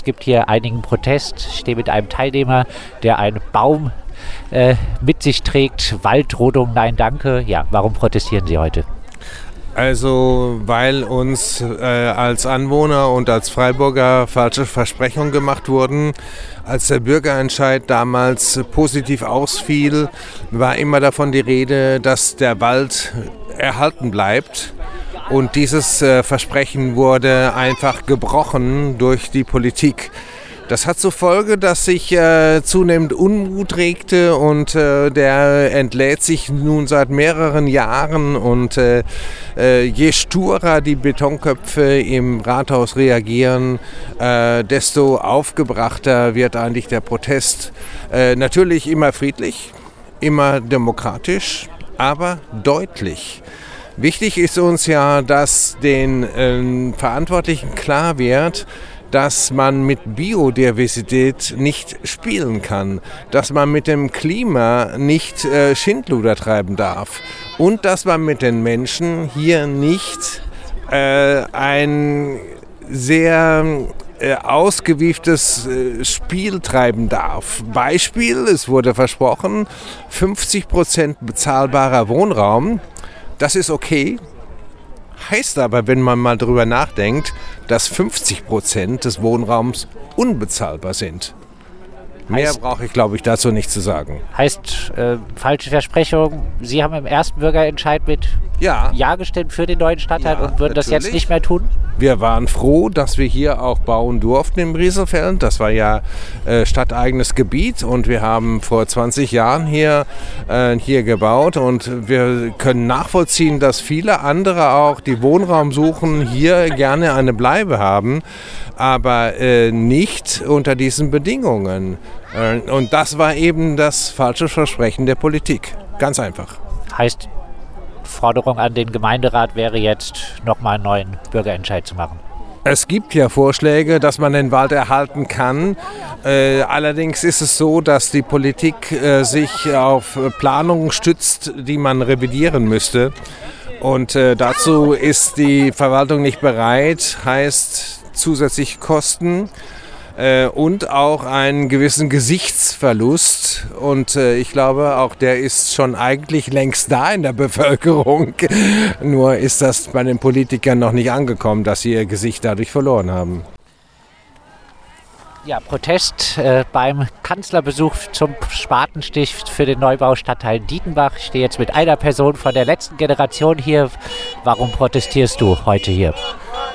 Es gibt hier einigen Protest. Ich stehe mit einem Teilnehmer, der einen Baum äh, mit sich trägt. Waldrodung, nein, danke. Ja, warum protestieren Sie heute? Also, weil uns äh, als Anwohner und als Freiburger falsche Versprechungen gemacht wurden. Als der Bürgerentscheid damals positiv ausfiel, war immer davon die Rede, dass der Wald erhalten bleibt. Und dieses äh, Versprechen wurde einfach gebrochen durch die Politik. Das hat zur Folge, dass sich äh, zunehmend Unmut regte und äh, der entlädt sich nun seit mehreren Jahren und äh, äh je sturer die Betonköpfe im Rathaus reagieren, äh, desto aufgebrachter wird eigentlich der Protest. Natürlich immer friedlich, immer demokratisch, aber deutlich. Wichtig ist uns ja, dass den ähm, Verantwortlichen klar wird, dass man mit Biodiversität nicht spielen kann, dass man mit dem Klima nicht äh, Schindluder treiben darf und dass man mit den Menschen hier nicht äh, ein sehr äh, ausgewieftes äh, Spiel treiben darf. Beispiel, es wurde versprochen, 50 Prozent bezahlbarer Wohnraum. Das ist okay, Heißt aber, wenn man mal drüber nachdenkt, dass 50 Prozent des Wohnraums unbezahlbar sind. Mehr brauche ich, glaube ich, dazu nicht zu sagen. Heißt, äh, falsche Versprechung, Sie haben im ersten Bürgerentscheid mit ja, ja gestimmt für den neuen Stadtteil ja, und würden das jetzt nicht mehr tun? Wir waren froh, dass wir hier auch bauen durften im Rieselfeld. Das war ja äh, stadteigenes Gebiet und wir haben vor 20 Jahren hier, äh, hier gebaut und wir können nachvollziehen, dass viele andere auch, die Wohnraum suchen, hier gerne eine Bleibe haben, aber äh, nicht unter diesen Bedingungen. Äh, und das war eben das falsche Versprechen der Politik. Ganz einfach. Heißt, Forderung an den Gemeinderat wäre jetzt, nochmal einen neuen Bürgerentscheid zu machen. Es gibt ja Vorschläge, dass man den Wald erhalten kann. Äh, allerdings ist es so, dass die Politik äh, sich auf Planungen stützt, die man revidieren müsste. Und äh, dazu ist die Verwaltung nicht bereit, heißt zusätzliche Kosten äh, und auch einen gewissen Gesichtsverlust. Und äh, ich glaube, auch der ist schon eigentlich längst da in der Bevölkerung. Nur ist das bei den Politikern noch nicht angekommen, dass sie ihr Gesicht dadurch verloren haben. Ja, Protest äh, beim Kanzlerbesuch zum Spatenstift für den Neubau Stadtteil Dietenbach. Ich stehe jetzt mit einer Person von der letzten Generation hier. Warum protestierst du heute hier?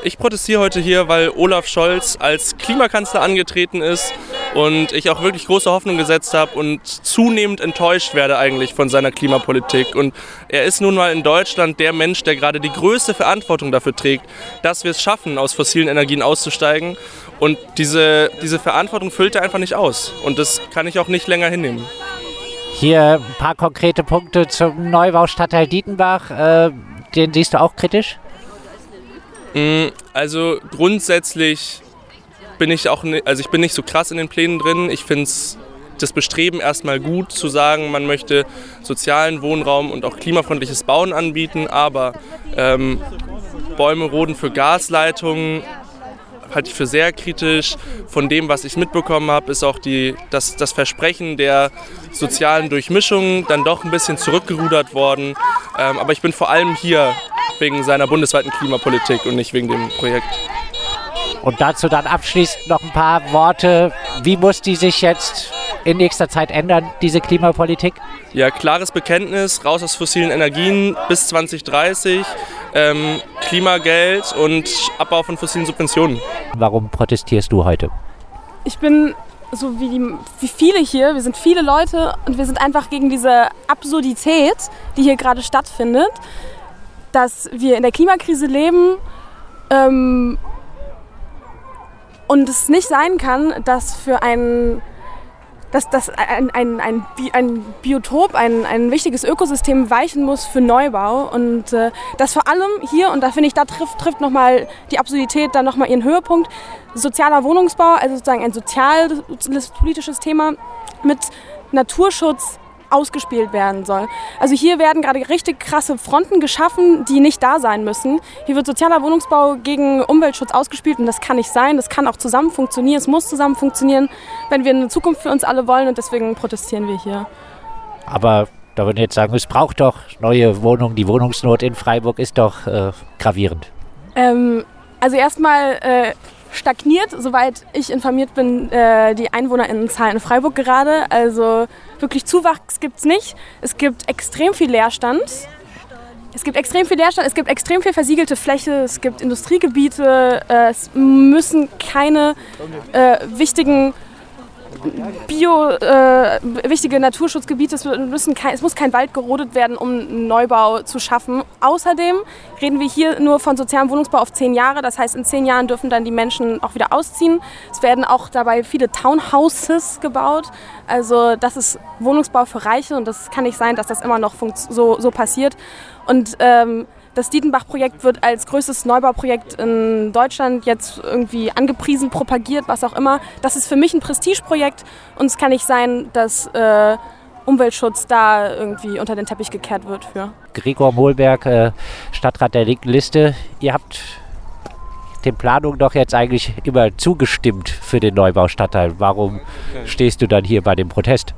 Ich protestiere heute hier, weil Olaf Scholz als Klimakanzler angetreten ist und ich auch wirklich große Hoffnung gesetzt habe und zunehmend enttäuscht werde eigentlich von seiner Klimapolitik. Und er ist nun mal in Deutschland der Mensch, der gerade die größte Verantwortung dafür trägt, dass wir es schaffen, aus fossilen Energien auszusteigen. Und diese, diese Verantwortung füllt er einfach nicht aus. Und das kann ich auch nicht länger hinnehmen. Hier ein paar konkrete Punkte zum Neubau Stadtteil Dietenbach. Äh, den siehst du auch kritisch? Mm, also grundsätzlich bin ich auch, also ich bin nicht so krass in den Plänen drin. Ich finde das Bestreben erstmal gut zu sagen, man möchte sozialen Wohnraum und auch klimafreundliches Bauen anbieten, aber ähm, Bäume roden für Gasleitungen halte ich für sehr kritisch. Von dem, was ich mitbekommen habe, ist auch die, das, das Versprechen der sozialen Durchmischung dann doch ein bisschen zurückgerudert worden. Ähm, aber ich bin vor allem hier wegen seiner bundesweiten Klimapolitik und nicht wegen dem Projekt. Und dazu dann abschließend noch ein paar Worte. Wie muss die sich jetzt in nächster Zeit ändern, diese Klimapolitik? Ja, klares Bekenntnis, raus aus fossilen Energien bis 2030, ähm, Klimageld und Abbau von fossilen Subventionen. Warum protestierst du heute? Ich bin so wie, die, wie viele hier, wir sind viele Leute und wir sind einfach gegen diese Absurdität, die hier gerade stattfindet dass wir in der Klimakrise leben ähm, und es nicht sein kann, dass für ein dass, dass ein, ein, ein, ein Biotop, ein, ein wichtiges Ökosystem weichen muss für Neubau. Und äh, das vor allem hier, und da finde ich, da trifft, trifft nochmal die Absurdität dann nochmal ihren Höhepunkt, sozialer Wohnungsbau, also sozusagen ein soziales politisches Thema mit Naturschutz ausgespielt werden soll. Also hier werden gerade richtig krasse Fronten geschaffen, die nicht da sein müssen. Hier wird sozialer Wohnungsbau gegen Umweltschutz ausgespielt und das kann nicht sein. Das kann auch zusammen funktionieren. Es muss zusammen funktionieren, wenn wir eine Zukunft für uns alle wollen und deswegen protestieren wir hier. Aber da würde ich jetzt sagen, es braucht doch neue Wohnungen. Die Wohnungsnot in Freiburg ist doch äh, gravierend. Ähm, also erstmal äh, stagniert, soweit ich informiert bin, äh, die EinwohnerInnenzahl in Freiburg gerade. Also wirklich Zuwachs gibt es nicht. Es gibt extrem viel Leerstand. Es gibt extrem viel Leerstand, es gibt extrem viel versiegelte Fläche, es gibt Industriegebiete, äh, es müssen keine äh, wichtigen Bio, äh, wichtige Naturschutzgebiete, es, müssen kein, es muss kein Wald gerodet werden, um einen Neubau zu schaffen. Außerdem reden wir hier nur von sozialem Wohnungsbau auf zehn Jahre. Das heißt, in zehn Jahren dürfen dann die Menschen auch wieder ausziehen. Es werden auch dabei viele Townhouses gebaut. Also das ist Wohnungsbau für Reiche und das kann nicht sein, dass das immer noch so, so passiert. Und ähm, das Dietenbach-Projekt wird als größtes Neubauprojekt in Deutschland jetzt irgendwie angepriesen, propagiert, was auch immer. Das ist für mich ein Prestigeprojekt und es kann nicht sein, dass äh, Umweltschutz da irgendwie unter den Teppich gekehrt wird für. Gregor Mohlberg, äh, Stadtrat der linken Liste. Ihr habt den Planungen doch jetzt eigentlich immer zugestimmt für den Neubaustadtteil. Warum stehst du dann hier bei dem Protest?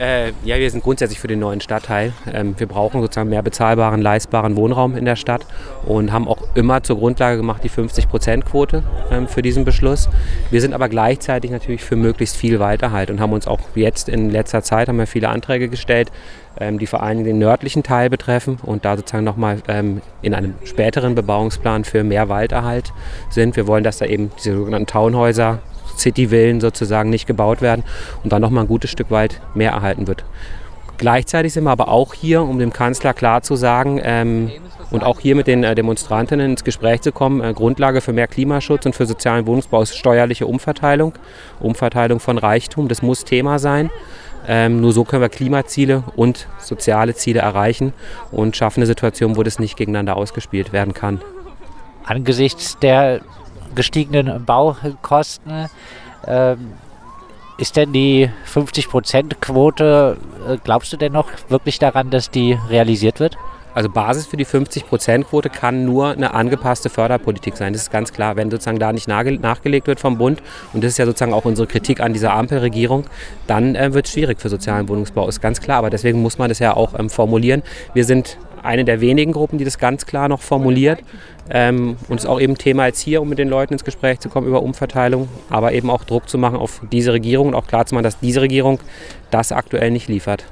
Äh, ja, wir sind grundsätzlich für den neuen Stadtteil. Ähm, wir brauchen sozusagen mehr bezahlbaren, leistbaren Wohnraum in der Stadt und haben auch immer zur Grundlage gemacht die 50-Prozent-Quote ähm, für diesen Beschluss. Wir sind aber gleichzeitig natürlich für möglichst viel Weiterhalt und haben uns auch jetzt in letzter Zeit haben wir viele Anträge gestellt, ähm, die vor allem den nördlichen Teil betreffen und da sozusagen nochmal ähm, in einem späteren Bebauungsplan für mehr Walderhalt sind. Wir wollen, dass da eben diese sogenannten Townhäuser City-Villen sozusagen nicht gebaut werden und dann nochmal ein gutes Stück weit mehr erhalten wird. Gleichzeitig sind wir aber auch hier, um dem Kanzler klar zu sagen ähm, und auch hier mit den äh, Demonstrantinnen ins Gespräch zu kommen, äh, Grundlage für mehr Klimaschutz und für sozialen Wohnungsbau ist steuerliche Umverteilung, Umverteilung von Reichtum, das muss Thema sein. Ähm, nur so können wir Klimaziele und soziale Ziele erreichen und schaffen eine Situation, wo das nicht gegeneinander ausgespielt werden kann. Angesichts der gestiegenen Baukosten. Ähm, ist denn die 50%-Quote, äh, glaubst du denn noch wirklich daran, dass die realisiert wird? Also Basis für die 50-Prozent-Quote kann nur eine angepasste Förderpolitik sein. Das ist ganz klar. Wenn sozusagen da nicht nachgelegt wird vom Bund, und das ist ja sozusagen auch unsere Kritik an dieser Ampelregierung, dann äh, wird es schwierig für sozialen Wohnungsbau, ist ganz klar. Aber deswegen muss man das ja auch ähm, formulieren. Wir sind eine der wenigen Gruppen, die das ganz klar noch formuliert. Ähm, und es ist auch eben Thema jetzt hier, um mit den Leuten ins Gespräch zu kommen über Umverteilung, aber eben auch Druck zu machen auf diese Regierung und auch klar zu machen, dass diese Regierung das aktuell nicht liefert.